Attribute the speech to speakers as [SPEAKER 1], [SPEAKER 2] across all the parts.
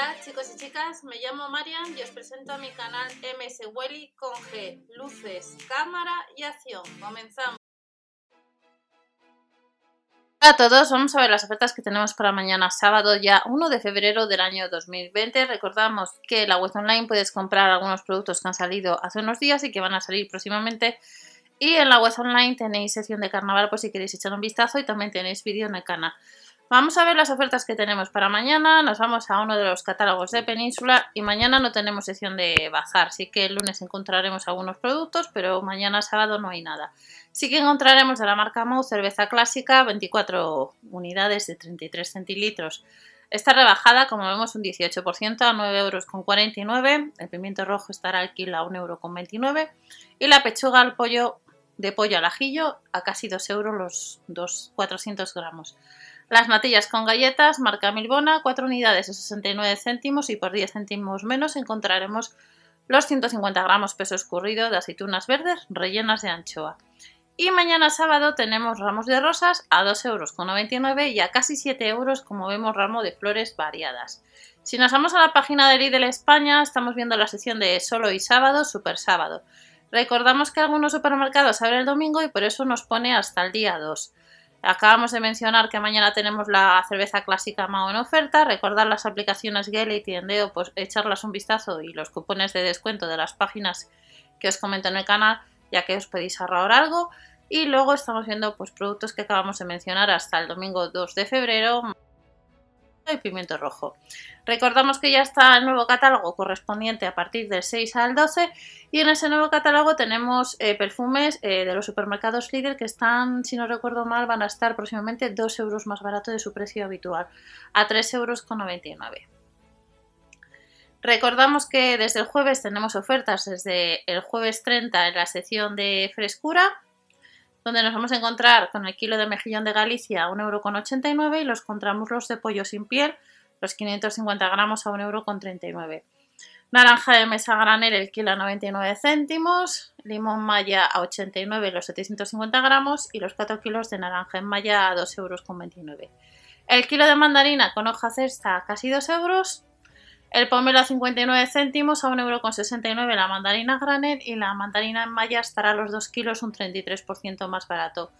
[SPEAKER 1] Hola chicos y chicas, me llamo Marian y os presento a mi canal MS Welly con G, luces, cámara y acción. Comenzamos. Hola a todos, vamos a ver las ofertas que tenemos para mañana sábado ya 1 de febrero del año 2020. Recordamos que en la web online puedes comprar algunos productos que han salido hace unos días y que van a salir próximamente. Y en la web online tenéis sección de carnaval por si queréis echar un vistazo y también tenéis vídeo en el canal. Vamos a ver las ofertas que tenemos para mañana. Nos vamos a uno de los catálogos de Península y mañana no tenemos sección de bazar. Sí que el lunes encontraremos algunos productos, pero mañana sábado no hay nada. Sí que encontraremos de la marca Mau cerveza clásica, 24 unidades de 33 centilitros. Está rebajada, como vemos, un 18% a 9,49 euros. El pimiento rojo estará al kilo a 1,29 euros. Y la pechuga al pollo de pollo al ajillo a casi 2 euros los dos 400 gramos. Las natillas con galletas, marca Milbona, 4 unidades de 69 céntimos y por 10 céntimos menos encontraremos los 150 gramos peso escurrido de aceitunas verdes rellenas de anchoa. Y mañana sábado tenemos ramos de rosas a 2,99 euros y a casi 7 euros como vemos ramo de flores variadas. Si nos vamos a la página de Lidl España estamos viendo la sección de solo y sábado, super sábado. Recordamos que algunos supermercados abren el domingo y por eso nos pone hasta el día 2. Acabamos de mencionar que mañana tenemos la cerveza clásica Mao en oferta. Recordar las aplicaciones Gale y Endeo, pues echarlas un vistazo y los cupones de descuento de las páginas que os comento en el canal, ya que os podéis ahorrar algo. Y luego estamos viendo pues, productos que acabamos de mencionar hasta el domingo 2 de febrero y pimiento rojo. Recordamos que ya está el nuevo catálogo correspondiente a partir del 6 al 12 y en ese nuevo catálogo tenemos eh, perfumes eh, de los supermercados Lidl que están, si no recuerdo mal, van a estar próximamente 2 euros más barato de su precio habitual, a 3,99 euros. Recordamos que desde el jueves tenemos ofertas desde el jueves 30 en la sección de frescura donde nos vamos a encontrar con el kilo de mejillón de Galicia a 1,89€ y los contramuslos de pollo sin piel, los 550 gramos a 1,39€. Naranja de mesa granel el kilo a 99 céntimos, limón maya a 89 los 750 gramos y los 4 kilos de naranja en malla a 2,29 euros. El kilo de mandarina con hoja cesta a casi 2 euros el pomelo a 59 céntimos, a 1,69€ la mandarina granel y la mandarina en malla estará a los 2 kilos un 33% más barato.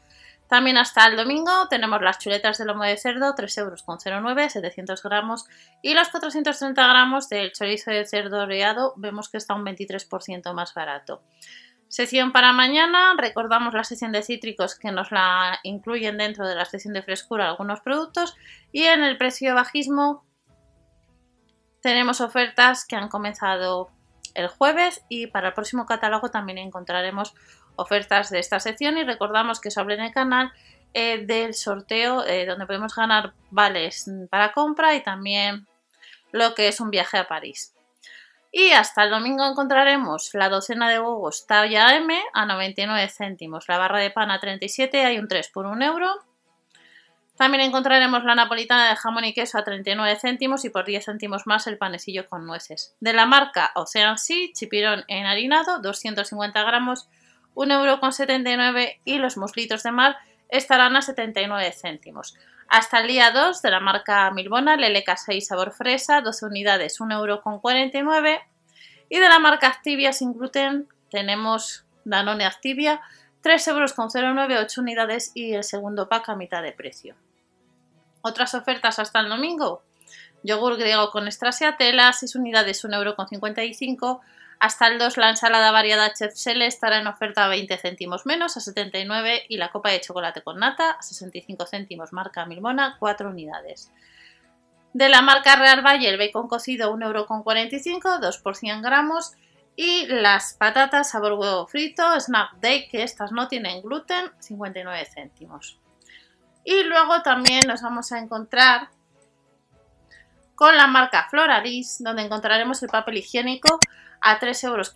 [SPEAKER 1] También hasta el domingo tenemos las chuletas de lomo de cerdo, 3,09€, 700 gramos, y los 430 gramos del chorizo de cerdo oreado, vemos que está un 23% más barato. Sección para mañana, recordamos la sección de cítricos que nos la incluyen dentro de la sección de frescura algunos productos, y en el precio bajismo tenemos ofertas que han comenzado el jueves y para el próximo catálogo también encontraremos ofertas de esta sección y recordamos que os hablé en el canal eh, del sorteo eh, donde podemos ganar vales para compra y también lo que es un viaje a París. Y hasta el domingo encontraremos la docena de huevos talla M a 99 céntimos, la barra de pan a 37, hay un 3 por 1 euro, también encontraremos la napolitana de jamón y queso a 39 céntimos y por 10 céntimos más el panecillo con nueces. De la marca Ocean Sea, chipirón enharinado, 250 gramos, 1,79€ y los muslitos de mar estarán a 79 céntimos. Hasta el día 2 de la marca Milbona, Leleca 6 sabor fresa, 12 unidades, 1,49€ y de la marca Activia sin gluten tenemos Danone Activia, 3,09€, 8 unidades y el segundo pack a mitad de precio. Otras ofertas hasta el domingo. Yogur griego con tela, 6 unidades, 1,55€. Hasta el 2 la ensalada variada Chef Sele estará en oferta a 20 céntimos menos, a 79 y la copa de chocolate con nata a 65 céntimos, marca Milmona, 4 unidades. De la marca Real Valle el bacon cocido 1,45€, 2 por 100 gramos y las patatas sabor huevo frito, Snap Day, que estas no tienen gluten, 59 céntimos. Y luego también nos vamos a encontrar con la marca Floralis, donde encontraremos el papel higiénico a 3,59 euros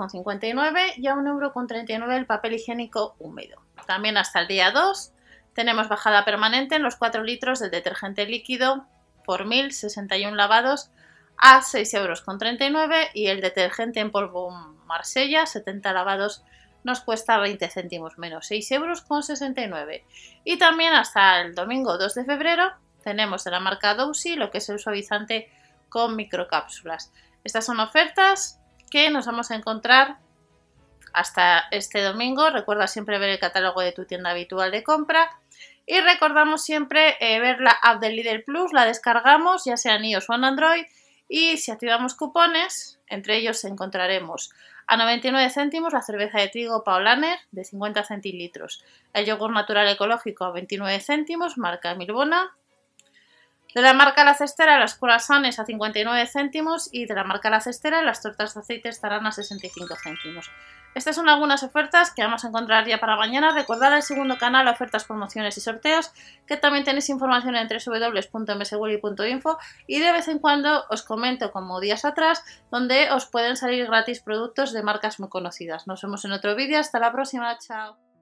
[SPEAKER 1] y a 1,39 euros el papel higiénico húmedo. También hasta el día 2 tenemos bajada permanente en los 4 litros del detergente líquido por 1061 lavados a 6,39 euros y el detergente en polvo Marsella 70 lavados nos cuesta 20 céntimos menos, 6 euros con 69. Y también hasta el domingo 2 de febrero tenemos de la marca Dousi lo que es el suavizante con microcápsulas. Estas son ofertas que nos vamos a encontrar hasta este domingo. Recuerda siempre ver el catálogo de tu tienda habitual de compra. Y recordamos siempre eh, ver la app de Lidl Plus, la descargamos ya sea en iOS o en Android. Y si activamos cupones, entre ellos encontraremos a 99 céntimos la cerveza de trigo Paulaner de 50 centilitros, el yogur natural ecológico a 29 céntimos, marca Milbona, de la marca La Cestera, las croissants a 59 céntimos y de la marca La Cestera, las tortas de aceite estarán a 65 céntimos. Estas son algunas ofertas que vamos a encontrar ya para mañana. Recordad el segundo canal, ofertas, promociones y sorteos, que también tenéis información en www.mswilly.info y de vez en cuando os comento, como días atrás, donde os pueden salir gratis productos de marcas muy conocidas. Nos vemos en otro vídeo. Hasta la próxima. Chao.